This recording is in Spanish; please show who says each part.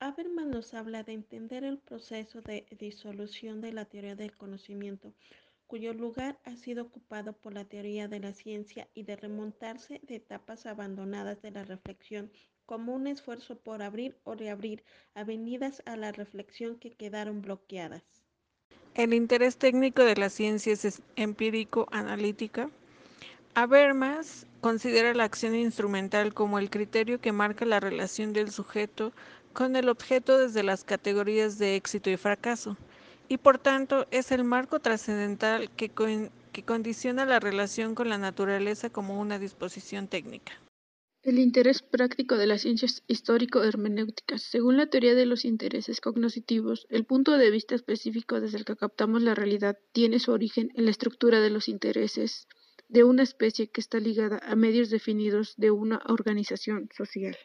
Speaker 1: Habermas nos habla de entender el proceso de disolución de la teoría del conocimiento, cuyo lugar ha sido ocupado por la teoría de la ciencia y de remontarse de etapas abandonadas de la reflexión como un esfuerzo por abrir o reabrir avenidas a la reflexión que quedaron bloqueadas.
Speaker 2: El interés técnico de las ciencias es empírico-analítica. Habermas considera la acción instrumental como el criterio que marca la relación del sujeto con el objeto desde las categorías de éxito y fracaso, y por tanto es el marco trascendental que, condiciona la relación con la naturaleza como una disposición técnica.
Speaker 3: El interés práctico de las ciencias histórico-hermenéuticas. Según la teoría de los intereses cognitivos, el punto de vista específico desde el que captamos la realidad tiene su origen en la estructura de los intereses de una especie que está ligada a medios definidos de una organización social.